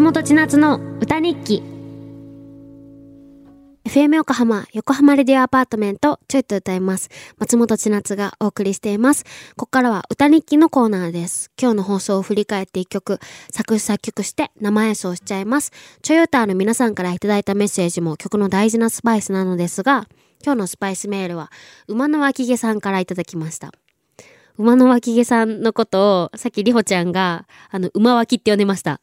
千夏の歌日記 FM 横浜、横浜レディオアパートメント、ちょいと歌います。松本千夏がお送りしています。ここからは歌日記のコーナーです。今日の放送を振り返って一曲、作詞作曲して生演奏しちゃいます。ちょい歌の皆さんからいただいたメッセージも曲の大事なスパイスなのですが、今日のスパイスメールは、馬の脇毛さんからいただきました。馬の脇毛さんのことを、さっきりほちゃんが、あの、馬脇って呼んでました。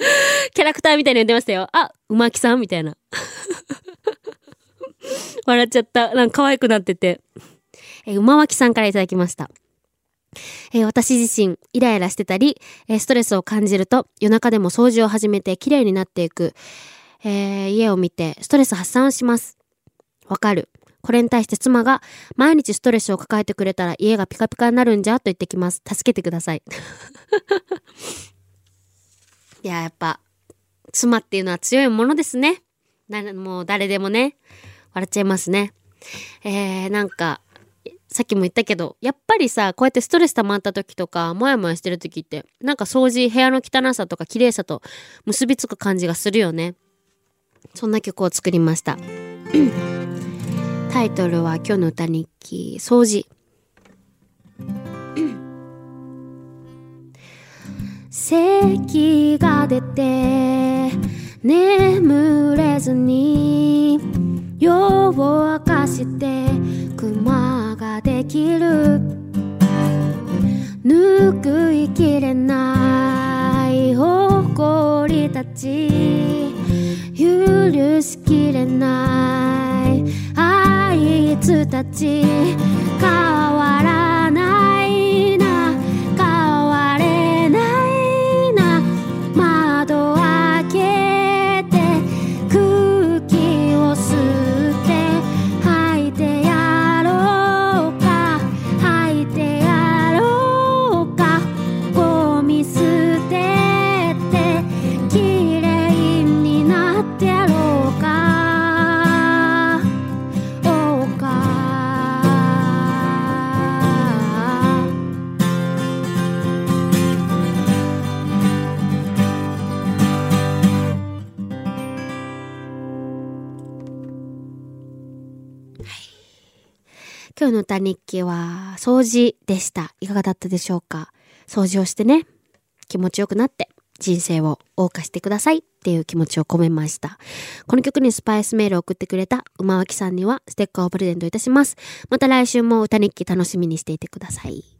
キャラクターみたいに呼んでましたよ。あ、馬木さんみたいな。笑っちゃった。なんか可愛くなってて。え馬脇さんからいただきました。えー、私自身、イライラしてたり、えー、ストレスを感じると、夜中でも掃除を始めて綺麗になっていく、え、家を見て、ストレス発散をします。わかる。これに対して妻が、毎日ストレスを抱えてくれたら家がピカピカになるんじゃと言ってきます。助けてください。いや、やっぱ、妻っていうのは強いものですね。な、もう誰でもね、笑っちゃいますね。えー、なんか、さっきも言ったけど、やっぱりさ、こうやってストレス溜まった時とか、もやもやしてる時って、なんか掃除、部屋の汚さとか綺麗さと結びつく感じがするよね。そんな曲を作りました。タイトルは今日の歌日記、掃除。咳が出て眠れずに夜を明かして熊ができる。拭いきれない誇りたち。許しきれないあいつたち。今日の歌日記は掃除でした。いかがだったでしょうか？掃除をしてね、気持ちよくなって人生を謳歌してくださいっていう気持ちを込めました。この曲にスパイスメールを送ってくれた馬脇さんにはステッカーをプレゼントいたします。また来週も歌日記楽しみにしていてください。